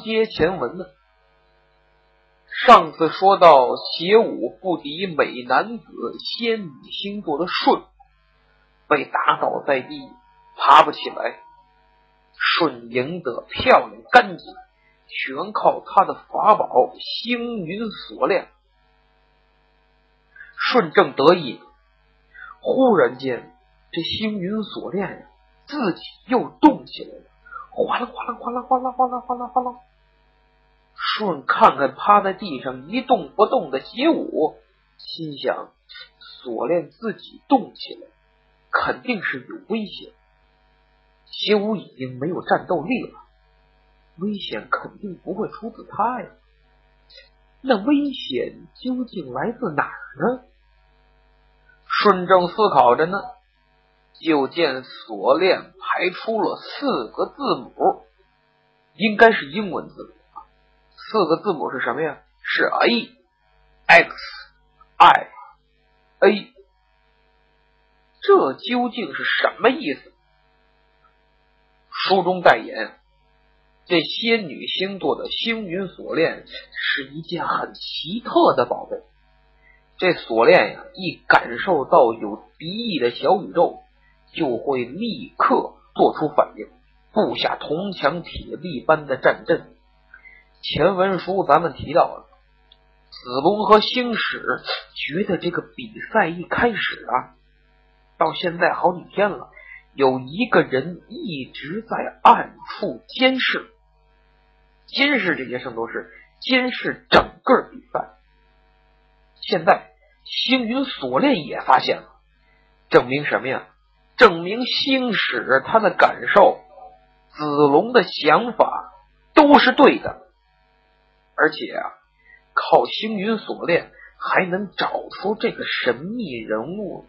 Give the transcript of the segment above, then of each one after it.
接前文呢，上次说到邪武不敌美男子仙女星座的舜，被打倒在地，爬不起来。舜赢得漂亮干净，全靠他的法宝星云锁链。舜正得意，忽然间这星云锁链呀，自己又动起来了。哗啦哗啦哗啦哗啦哗啦哗啦哗啦！顺看看趴在地上一动不动的邪武，心想：锁链自己动起来，肯定是有危险。邪武已经没有战斗力了，危险肯定不会出自他呀。那危险究竟来自哪儿呢？顺正思考着呢。就见锁链排出了四个字母，应该是英文字母。四个字母是什么呀？是 A X I A。这究竟是什么意思？书中代言，这仙女星座的星云锁链是一件很奇特的宝贝。这锁链呀，一感受到有敌意的小宇宙。就会立刻做出反应，布下铜墙铁壁般的战阵。前文书咱们提到了，子龙和星矢觉得这个比赛一开始啊，到现在好几天了，有一个人一直在暗处监视，监视这些圣斗士，监视整个比赛。现在星云锁链也发现了，证明什么呀？证明星矢他的感受，子龙的想法都是对的，而且啊，靠星云锁链还能找出这个神秘人物。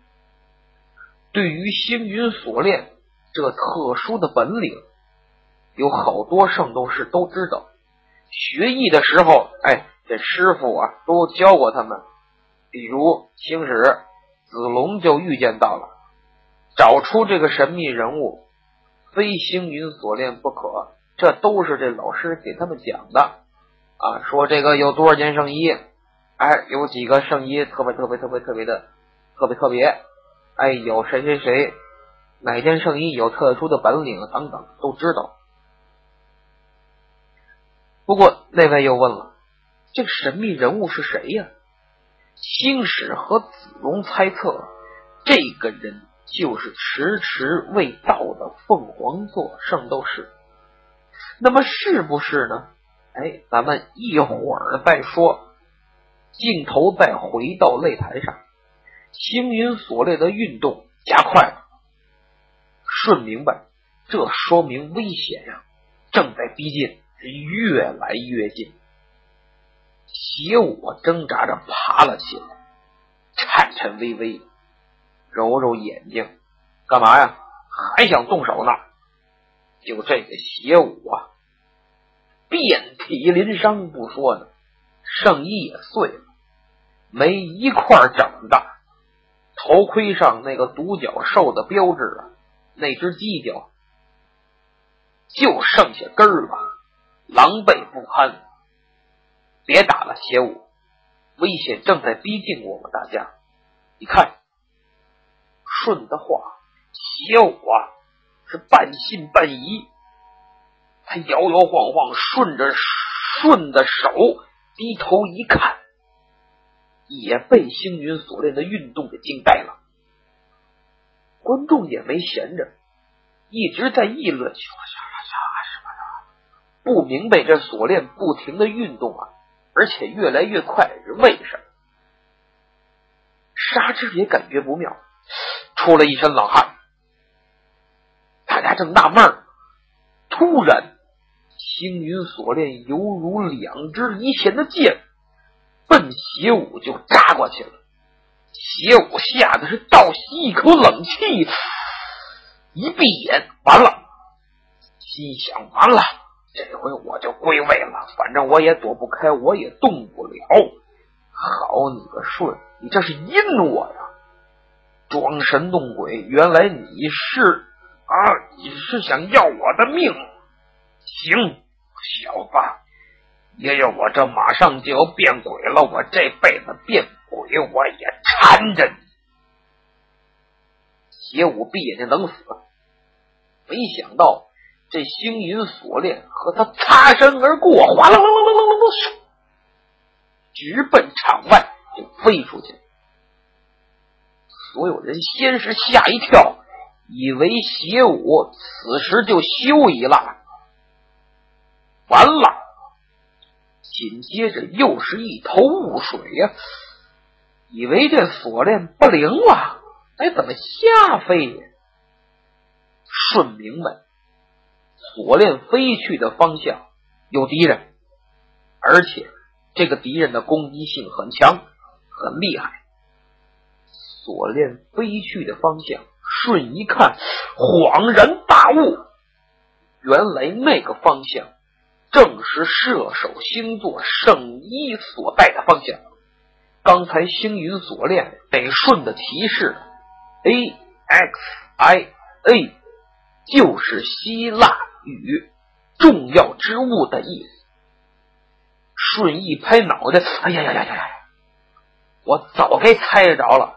对于星云锁链这特殊的本领，有好多圣斗士都知道。学艺的时候，哎，这师傅啊都教过他们。比如星矢、子龙就预见到了。找出这个神秘人物，非星云锁链不可。这都是这老师给他们讲的啊。说这个有多少件圣衣，哎，有几个圣衣特别特别特别特别的特别特别，哎，有谁谁谁哪件圣衣有特殊的本领等等，都知道。不过那位又问了，这个神秘人物是谁呀？星矢和子龙猜测这个人。就是迟迟未到的凤凰座圣斗士，那么是不是呢？哎，咱们一会儿再说。镜头再回到擂台上，星云锁链的运动加快了。顺明白，这说明危险呀，正在逼近，越来越近。邪我挣扎着爬了起来，颤颤巍巍。揉揉眼睛，干嘛呀？还想动手呢？就这个邪武啊，遍体鳞伤不说呢，圣衣也碎了，没一块整的。头盔上那个独角兽的标志啊，那只犄角就剩下根儿了，狼狈不堪。别打了，邪武，危险正在逼近我们大家，你看。顺的话，邪武啊是半信半疑。他摇摇晃晃，顺着顺的手低头一看，也被星云锁链的运动给惊呆了。观众也没闲着，一直在议论：什么不明白这锁链不停的运动啊，而且越来越快，是为什么？沙之也感觉不妙。出了一身冷汗，大家正纳闷，突然，星云锁链犹如两支离弦的箭，奔邪武就扎过去了。邪武吓得是倒吸一口冷气，一闭眼，完了，心想完了，这回我就归位了，反正我也躲不开，我也动不了。好你个顺，你这是阴我呀！装神弄鬼，原来你是啊！你是想要我的命？行，小子，爷爷，我这马上就要变鬼了，我这辈子变鬼我也缠着你。邪武闭眼睛等死，没想到这星云锁链和他擦身而过，哗啦啦啦啦啦啦，直奔场外就飞出去。所有人先是吓一跳，以为邪武此时就休矣了。完了，紧接着又是一头雾水呀，以为这锁链不灵了。哎，怎么瞎飞呀？顺明白，锁链飞去的方向有敌人，而且这个敌人的攻击性很强，很厉害。锁链飞去的方向，顺一看，恍然大悟，原来那个方向正是射手星座圣衣所带的方向。刚才星云锁链得顺的提示。A X I A 就是希腊语“重要之物”的意思。顺一拍脑袋，哎呀呀呀呀呀！我早该猜着了。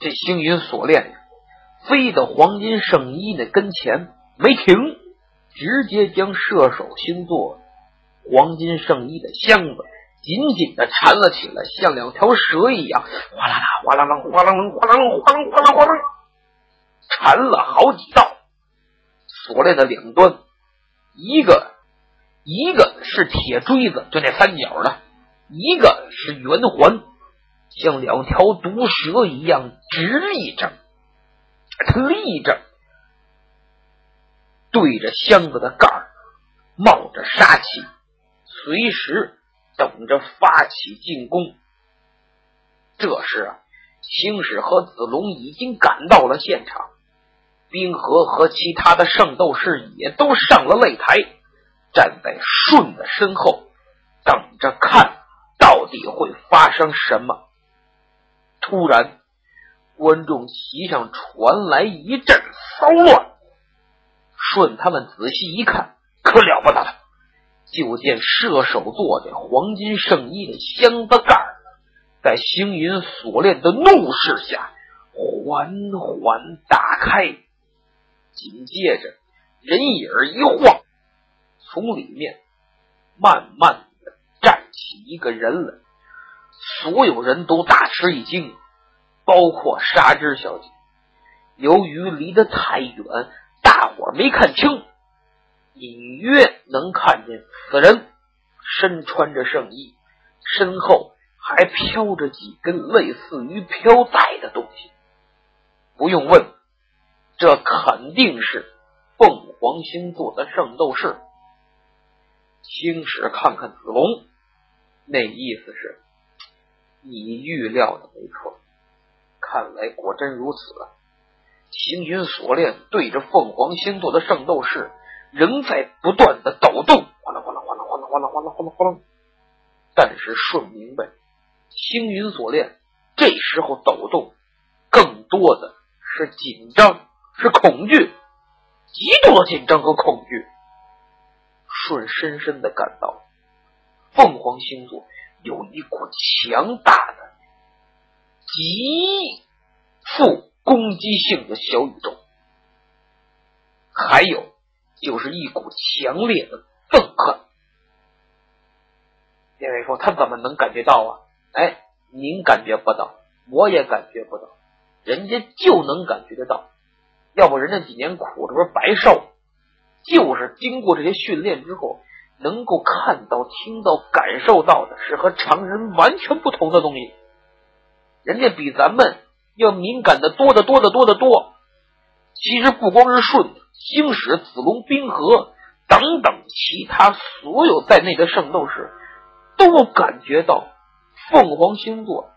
这星云锁链飞到黄金圣衣那跟前没停，直接将射手星座黄金圣衣的箱子。紧紧的缠了起来，像两条蛇一样，哗啦啦，哗啦啦，哗啦啦，哗啦啦，哗啦哗啦哗啦，缠了好几道。锁链的两端，一个一个是铁锥子，就那三角的；一个是圆环，像两条毒蛇一样直立着。它立着，对着箱子的盖儿，冒着杀气，随时。等着发起进攻。这时啊，星矢和子龙已经赶到了现场，冰河和其他的圣斗士也都上了擂台，站在舜的身后，等着看到底会发生什么。突然，观众席上传来一阵骚乱。顺他们仔细一看，可了不得了。就见射手座的黄金圣衣的箱子盖在星云锁链的怒视下缓缓打开，紧接着人影一晃，从里面慢慢的站起一个人来，所有人都大吃一惊，包括纱织小姐。由于离得太远，大伙没看清。隐约能看见此人身穿着圣衣，身后还飘着几根类似于飘带的东西。不用问，这肯定是凤凰星座的圣斗士。星矢看看子龙，那意思是，你预料的没错，看来果真如此。星云锁链对着凤凰星座的圣斗士。仍在不断的抖动，哗啦哗啦哗啦哗啦哗啦哗啦哗啦哗啦。但是舜明白，星云锁链这时候抖动，更多的是紧张，是恐惧，极度的紧张和恐惧。舜深深的感到，凤凰星座有一股强大的、极富攻击性的小宇宙，还有。就是一股强烈的憎恨。因为说他怎么能感觉到啊？哎，您感觉不到，我也感觉不到，人家就能感觉得到。要不人家几年苦这不是白受？就是经过这些训练之后，能够看到、听到、感受到的是和常人完全不同的东西。人家比咱们要敏感的多的多的多的多。其实不光是舜。星矢、子龙、冰河等等其他所有在内的圣斗士，都感觉到凤凰星座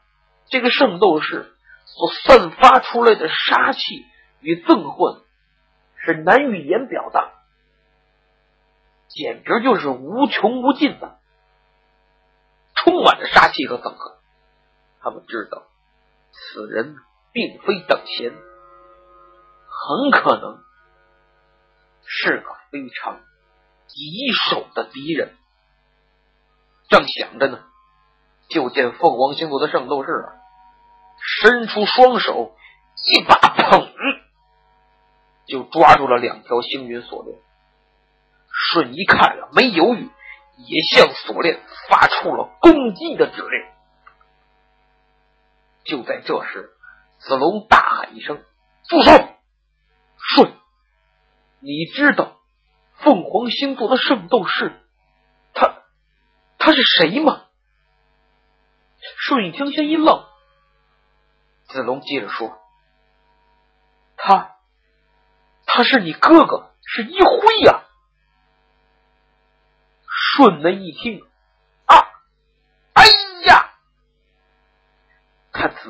这个圣斗士所散发出来的杀气与憎恨是难以言表的，简直就是无穷无尽的，充满着杀气和憎恨。他们知道此人并非等闲，很可能。是个非常棘手的敌人。正想着呢，就见凤凰星座的圣斗士啊，伸出双手，一把捧，就抓住了两条星云锁链。舜一看了，没犹豫，也向锁链发出了攻击的指令。就在这时，子龙大喊一声：“住手！”舜，你知道凤凰星座的圣斗士，他他是谁吗？舜一听，先一愣。子龙接着说：“他，他是你哥哥，是一辉呀。”舜的一听，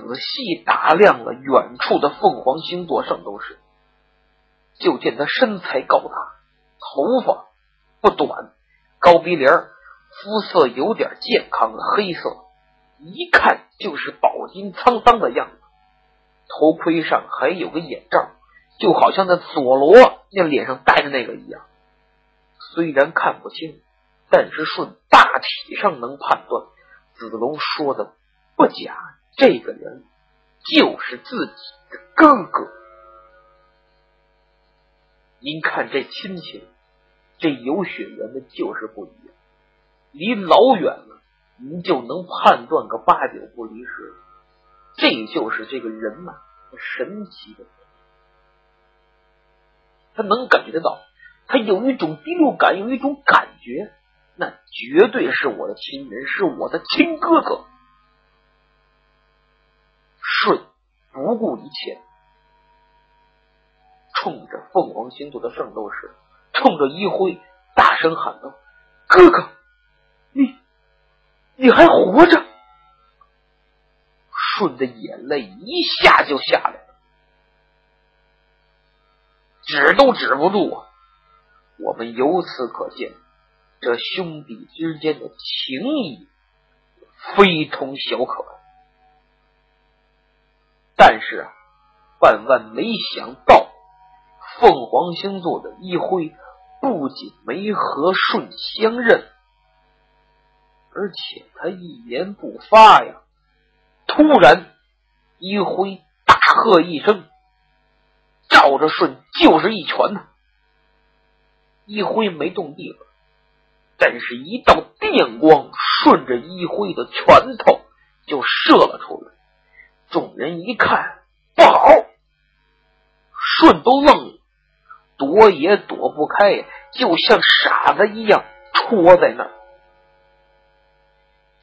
仔细打量了远处的凤凰星座圣斗士，就见他身材高大，头发不短，高鼻梁，肤色有点健康的黑色，一看就是饱经沧桑的样子。头盔上还有个眼罩，就好像那佐罗那脸上戴的那个一样。虽然看不清。但是顺大体上能判断，子龙说的不假，这个人就是自己的哥哥。您看这亲情，这有血缘的，就是不一样。离老远了，您就能判断个八九不离十。这就是这个人呐，神奇的，他能感觉得到，他有一种第六感，有一种感觉。那绝对是我的亲人，是我的亲哥哥。顺不顾一切，冲着凤凰星座的圣斗士，冲着一辉大声喊道：“哥哥，你你还活着！”顺的眼泪一下就下来了，止都止不住啊！我们由此可见。这兄弟之间的情谊非同小可，但是，万万没想到，凤凰星座的一辉不仅没和舜相认，而且他一言不发呀。突然，一辉大喝一声，照着舜就是一拳呐！一辉没动地方。但是，一道电光顺着一辉的拳头就射了出来。众人一看，不好，舜都愣了，躲也躲不开，就像傻子一样戳在那儿。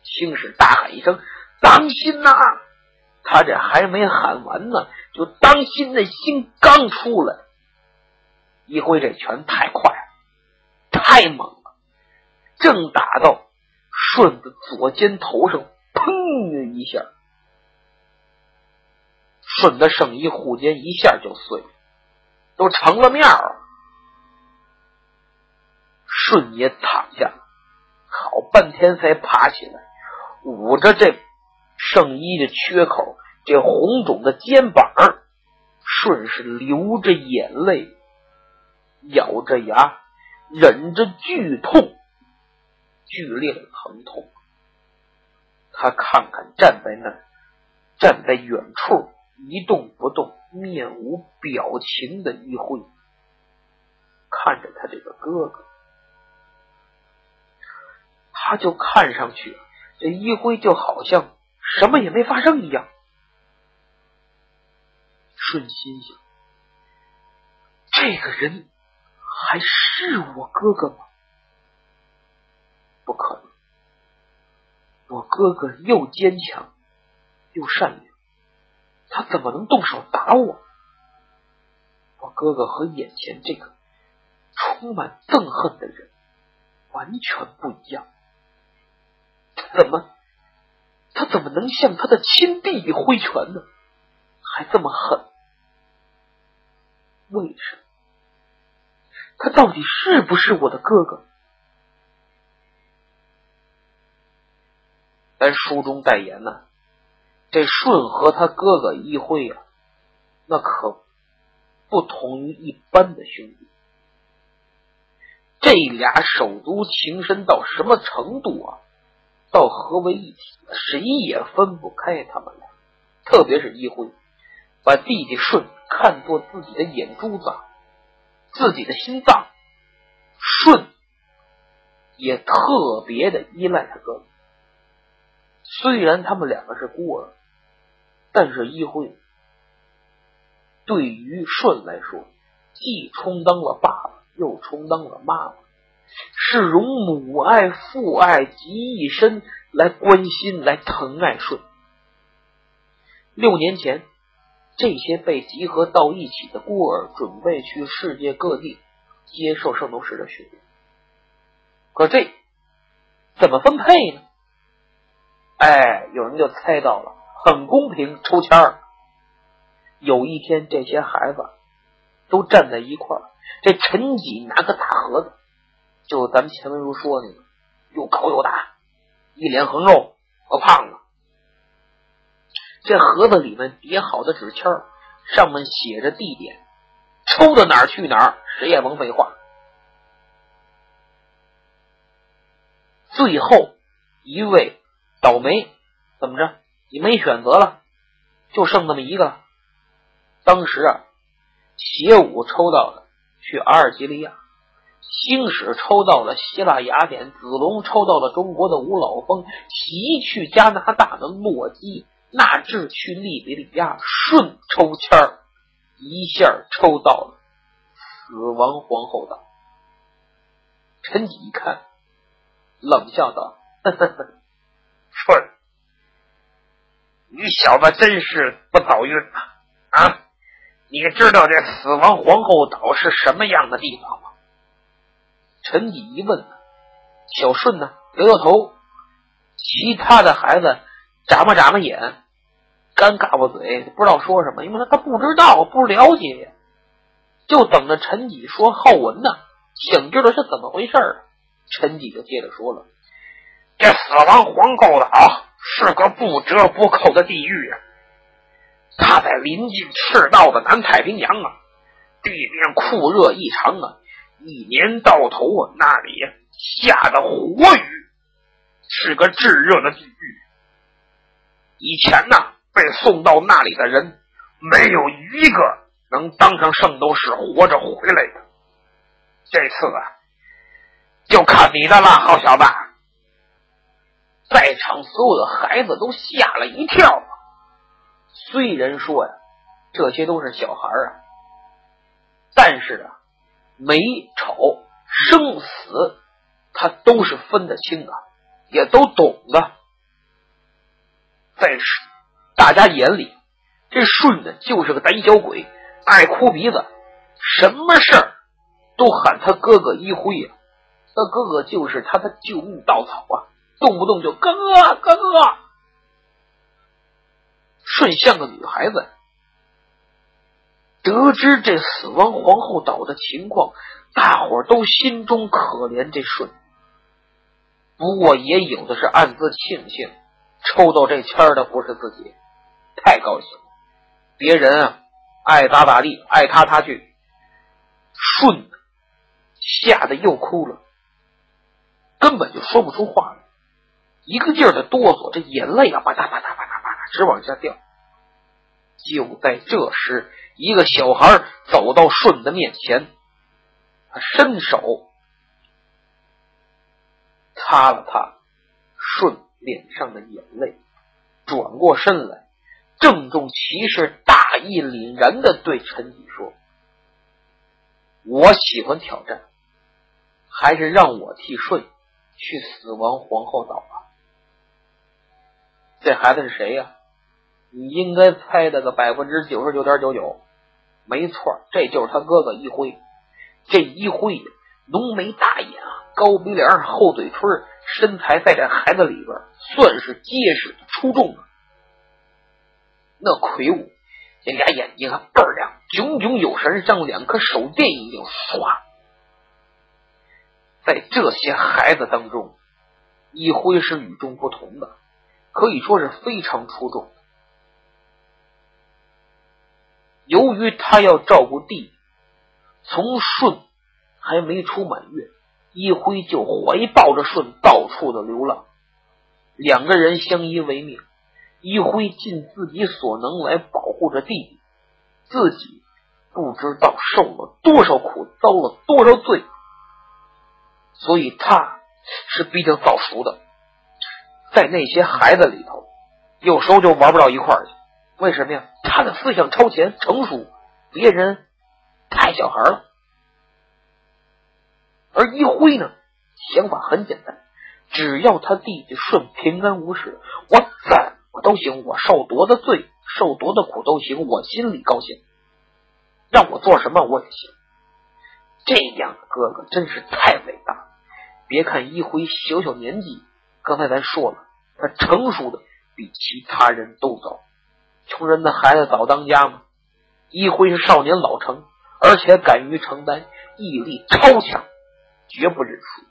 青史大喊一声：“当心呐！”他这还没喊完呢，就当心那心刚出来，一挥这拳太快了，太猛了。正打到舜的左肩头上，砰的一下，顺的圣衣护肩一下就碎了，都成了面了。顺也躺下，好半天才爬起来，捂着这圣衣的缺口，这红肿的肩膀，顺是流着眼泪，咬着牙，忍着剧痛。剧烈的疼痛，他看看站在那、站在远处一动不动、面无表情的一辉，看着他这个哥哥，他就看上去这一辉就好像什么也没发生一样。顺心想：这个人还是我哥哥吗？不可能！我哥哥又坚强又善良，他怎么能动手打我？我哥哥和眼前这个充满憎恨的人完全不一样。他怎么，他怎么能向他的亲弟弟挥拳呢？还这么狠？为什么？他到底是不是我的哥哥？咱书中代言呢，这舜和他哥哥一辉啊，那可不同于一般的兄弟。这俩手足情深到什么程度啊？到合为一体了，谁也分不开他们俩。特别是一辉，把弟弟顺看作自己的眼珠子，自己的心脏。顺也特别的依赖他哥哥。虽然他们两个是孤儿，但是一辉对于顺来说，既充当了爸爸，又充当了妈妈。是容母爱、父爱集一身来关心、来疼爱顺。六年前，这些被集合到一起的孤儿准备去世界各地接受圣斗士的训练，可这怎么分配呢？哎，有人就猜到了，很公平，抽签儿。有一天，这些孩子都站在一块儿，这陈几拿个大盒子。就咱们前文书说那个，又高又大，一脸横肉和胖子。这盒子里面叠好的纸签上面写着地点，抽到哪儿去哪儿，谁也甭废话。最后一位倒霉，怎么着？你没选择了，就剩那么一个了。当时啊，邪武抽到了去阿尔及利亚。星矢抽到了希腊雅典，子龙抽到了中国的五老峰，奇去加拿大的洛基，纳智去利比里亚，顺抽签儿，一下抽到了死亡皇后岛。陈几一看，冷笑道：“呵呵呵，顺，你小子真是不走运呐！啊，你知道这死亡皇后岛是什么样的地方吗？”陈几一问，小顺呢？摇摇头。其他的孩子眨巴眨巴眼，干嘎巴嘴，不知道说什么，因为他他不知道，不了解，就等着陈几说后文呢，想知道是怎么回事。陈几就接着说了：“这死亡皇后岛是个不折不扣的地狱啊！它在临近赤道的南太平洋啊，地面酷热异常啊。”一年到头啊，那里下的火雨是个炙热的地狱。以前呢，被送到那里的人没有一个能当上圣斗士活着回来的。这次啊，就看你的了，好小子！在场所有的孩子都吓了一跳啊。虽然说呀，这些都是小孩啊，但是啊。美丑生死，他都是分得清的，也都懂的。在大家眼里，这顺子就是个胆小鬼，爱哭鼻子，什么事儿都喊他哥哥一辉呀。他哥哥就是他的救命稻草啊，动不动就哥哥哥哥。顺像个女孩子。得知这死亡皇后岛的情况，大伙都心中可怜这顺。不过也有的是暗自庆幸，抽到这签的不是自己，太高兴了。别人啊，爱咋咋地，爱他他去。顺吓得又哭了，根本就说不出话来，一个劲儿的哆嗦，这眼泪啊，吧嗒吧嗒吧嗒吧嗒直往下掉。就在这时。一个小孩走到舜的面前，他伸手擦了擦舜脸上的眼泪，转过身来，郑重其事、大义凛然的对陈宇说：“我喜欢挑战，还是让我替舜去死亡皇后岛吧。”这孩子是谁呀？你应该猜的个百分之九十九点九九。没错，这就是他哥哥一辉。这一辉浓眉大眼啊，高鼻梁，厚嘴唇，身材在这孩子里边算是结实出众的。那魁梧，这俩眼睛还倍儿亮，炯炯有神，像两颗手电一样唰。在这些孩子当中，一辉是与众不同的，可以说是非常出众。由于他要照顾弟弟，从舜还没出满月，一辉就怀抱着顺到处的流浪，两个人相依为命。一辉尽自己所能来保护着弟弟，自己不知道受了多少苦，遭了多少罪，所以他是比较早熟的。在那些孩子里头，有时候就玩不到一块儿去。为什么呀？他的思想超前、成熟，别人太小孩了。而一辉呢，想法很简单，只要他弟弟顺平安无事，我怎么都行，我受多大罪、受多大苦都行，我心里高兴，让我做什么我也行。这样的哥哥真是太伟大。别看一辉小小年纪，刚才咱说了，他成熟的比其他人都早。穷人的孩子早当家嘛。一辉是少年老成，而且敢于承担，毅力超强。绝不认输，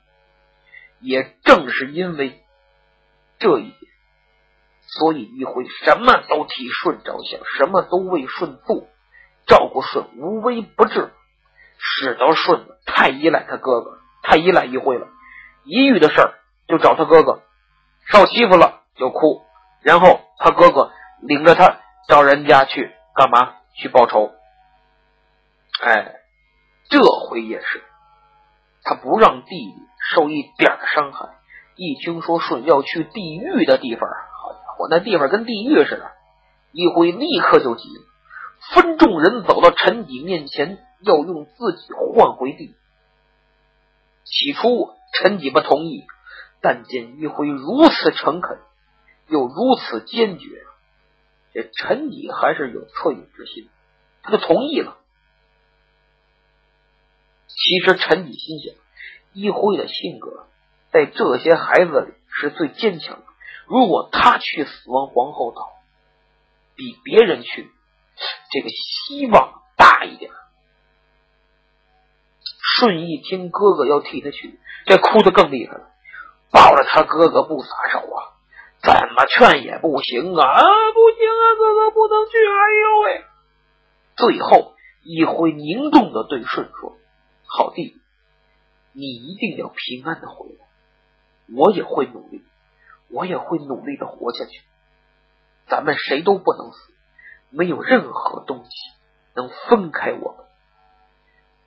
也正是因为这一点，所以一辉什么都替舜着想，什么都为舜做，照顾舜无微不至，使得舜太依赖他哥哥，太依赖一辉了。一遇的事儿就找他哥哥，受欺负了就哭，然后他哥哥领着他找人家去干嘛？去报仇。哎，这回也是。他不让弟弟受一点伤害。一听说舜要去地狱的地方，好家伙，那地方跟地狱似的。一辉立刻就急了，分众人走到陈己面前，要用自己换回地。起初陈己不同意，但见一辉如此诚恳，又如此坚决，这陈己还是有恻隐之心，他就同意了。其实陈己心想，一辉的性格在这些孩子里是最坚强的。如果他去死亡皇后岛，比别人去，这个希望大一点。顺一听哥哥要替他去，这哭得更厉害了，抱着他哥哥不撒手啊，怎么劝也不行啊，啊不行啊，哥哥不能去，哎呦喂！最后一辉凝重的对舜说。好弟弟，你一定要平安的回来，我也会努力，我也会努力的活下去。咱们谁都不能死，没有任何东西能分开我们。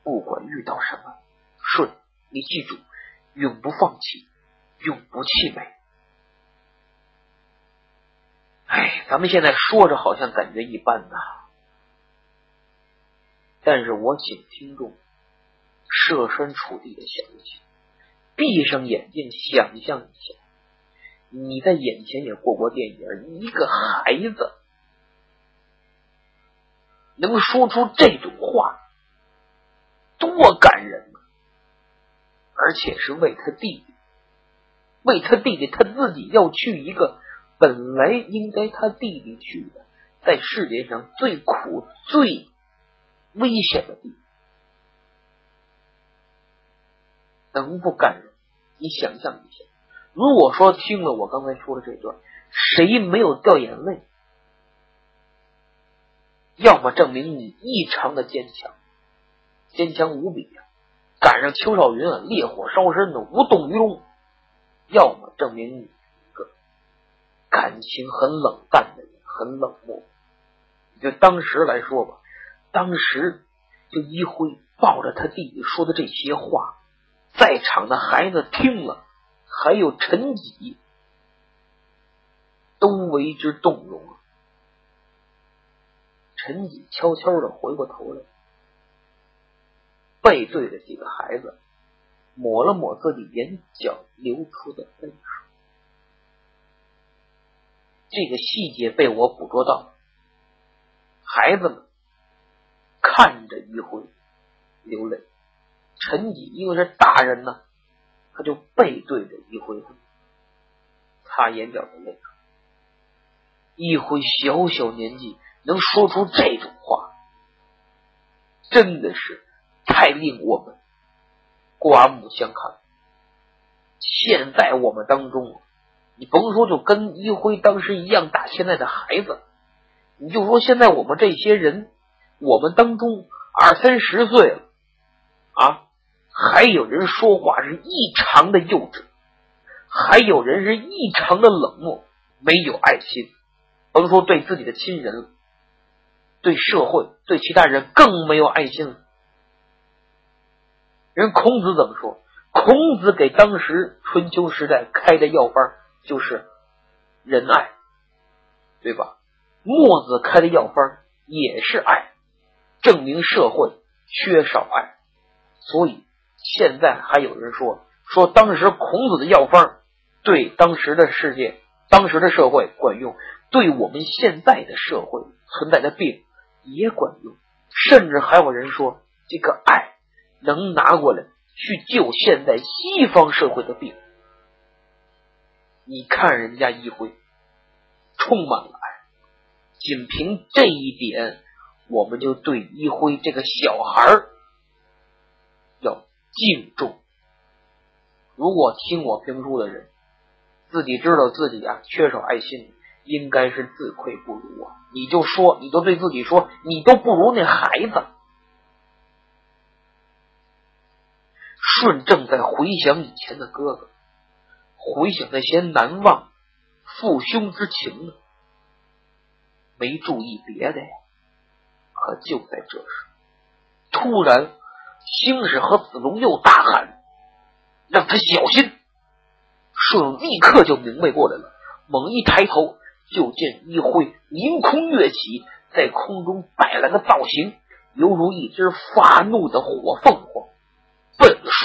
不管遇到什么，顺，你记住，永不放弃，永不气馁。哎，咱们现在说着好像感觉一般呐，但是我请听众。设身处地的想一想，闭上眼睛想象一下，你在眼前也过过电影，一个孩子能说出这种话，多感人啊！而且是为他弟弟，为他弟弟，他自己要去一个本来应该他弟弟去的，在世界上最苦、最危险的地方。能不感人？你想象一下，如果说听了我刚才说的这段，谁没有掉眼泪？要么证明你异常的坚强，坚强无比呀，赶上邱少云啊，烈火烧身的无动于衷；要么证明你一个感情很冷淡的人，很冷漠。就当时来说吧，当时就一辉抱着他弟弟说的这些话。在场的孩子听了，还有陈吉，都为之动容。陈吉悄悄的回过头来，背对着几个孩子，抹了抹自己眼角流出的泪水。这个细节被我捕捉到，孩子们看着一辉流泪。陈吉因为是大人呢，他就背对着一辉擦眼角的泪。一辉小小年纪能说出这种话，真的是太令我们刮目相看。现在我们当中，你甭说就跟一辉当时一样大，现在的孩子，你就说现在我们这些人，我们当中二三十岁了啊。还有人说话是异常的幼稚，还有人是异常的冷漠，没有爱心。甭说对自己的亲人了，对社会、对其他人更没有爱心了。人孔子怎么说？孔子给当时春秋时代开的药方就是仁爱，对吧？墨子开的药方也是爱，证明社会缺少爱。所以现在还有人说说当时孔子的药方对当时的世界、当时的社会管用。对我们现在的社会存在的病也管用，甚至还有人说，这个爱能拿过来去救现在西方社会的病。你看人家一辉，充满了爱，仅凭这一点，我们就对一辉这个小孩要敬重。如果听我评书的人，自己知道自己啊缺少爱心。应该是自愧不如啊！你就说，你就对自己说，你都不如那孩子。舜正在回想以前的哥哥，回想那些难忘父兄之情呢，没注意别的呀。可就在这时，突然，星矢和子龙又大喊：“让他小心！”舜立刻就明白过来了，猛一抬头。就见一辉凌空跃起，在空中摆了个造型，犹如一只发怒的火凤，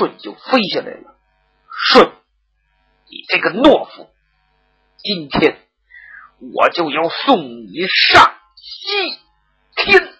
舜就飞下来了。舜，你这个懦夫，今天我就要送你上西天。